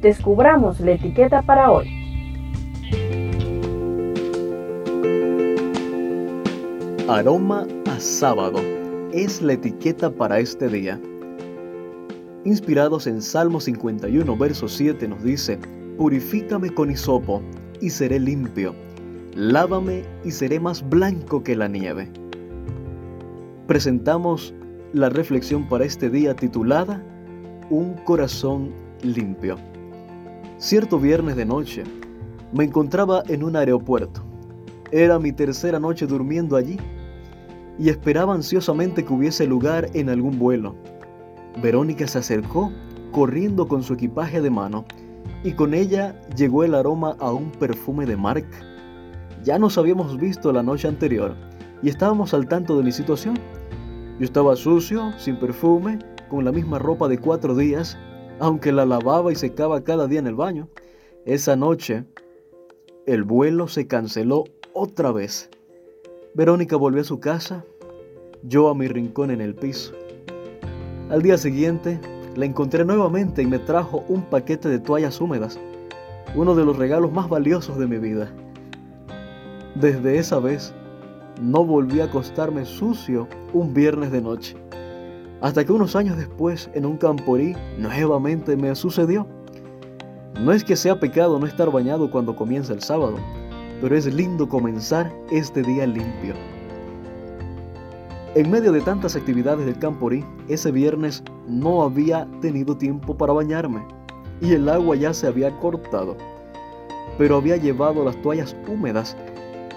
Descubramos la etiqueta para hoy. Aroma a sábado es la etiqueta para este día. Inspirados en Salmo 51, verso 7 nos dice, Purifícame con hisopo y seré limpio, lávame y seré más blanco que la nieve. Presentamos la reflexión para este día titulada Un corazón limpio. Cierto viernes de noche, me encontraba en un aeropuerto. Era mi tercera noche durmiendo allí y esperaba ansiosamente que hubiese lugar en algún vuelo. Verónica se acercó corriendo con su equipaje de mano y con ella llegó el aroma a un perfume de marca. Ya nos habíamos visto la noche anterior y estábamos al tanto de mi situación. Yo estaba sucio, sin perfume, con la misma ropa de cuatro días aunque la lavaba y secaba cada día en el baño. Esa noche, el vuelo se canceló otra vez. Verónica volvió a su casa, yo a mi rincón en el piso. Al día siguiente, la encontré nuevamente y me trajo un paquete de toallas húmedas, uno de los regalos más valiosos de mi vida. Desde esa vez, no volví a acostarme sucio un viernes de noche. Hasta que unos años después, en un camporí, nuevamente me sucedió. No es que sea pecado no estar bañado cuando comienza el sábado, pero es lindo comenzar este día limpio. En medio de tantas actividades del camporí, ese viernes no había tenido tiempo para bañarme y el agua ya se había cortado, pero había llevado las toallas húmedas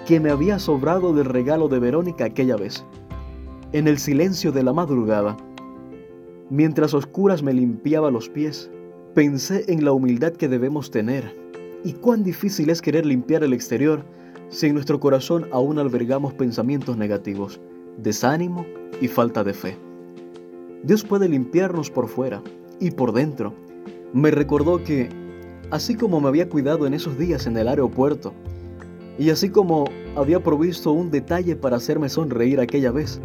que me había sobrado del regalo de Verónica aquella vez. En el silencio de la madrugada, Mientras oscuras me limpiaba los pies, pensé en la humildad que debemos tener y cuán difícil es querer limpiar el exterior si en nuestro corazón aún albergamos pensamientos negativos, desánimo y falta de fe. Dios puede limpiarnos por fuera y por dentro. Me recordó que, así como me había cuidado en esos días en el aeropuerto, y así como había provisto un detalle para hacerme sonreír aquella vez,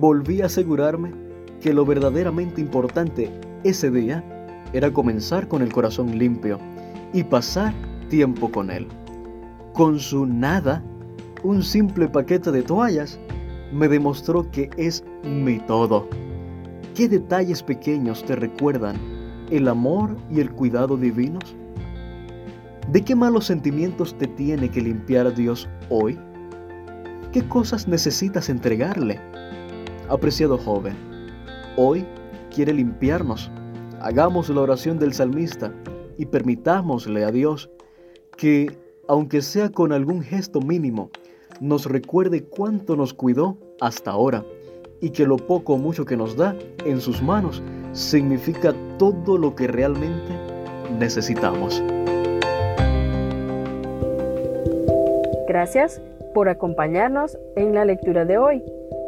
volví a asegurarme que lo verdaderamente importante ese día era comenzar con el corazón limpio y pasar tiempo con Él. Con su nada, un simple paquete de toallas, me demostró que es mi todo. ¿Qué detalles pequeños te recuerdan el amor y el cuidado divinos? ¿De qué malos sentimientos te tiene que limpiar Dios hoy? ¿Qué cosas necesitas entregarle? Apreciado joven, Hoy quiere limpiarnos. Hagamos la oración del salmista y permitámosle a Dios que, aunque sea con algún gesto mínimo, nos recuerde cuánto nos cuidó hasta ahora y que lo poco o mucho que nos da en sus manos significa todo lo que realmente necesitamos. Gracias por acompañarnos en la lectura de hoy.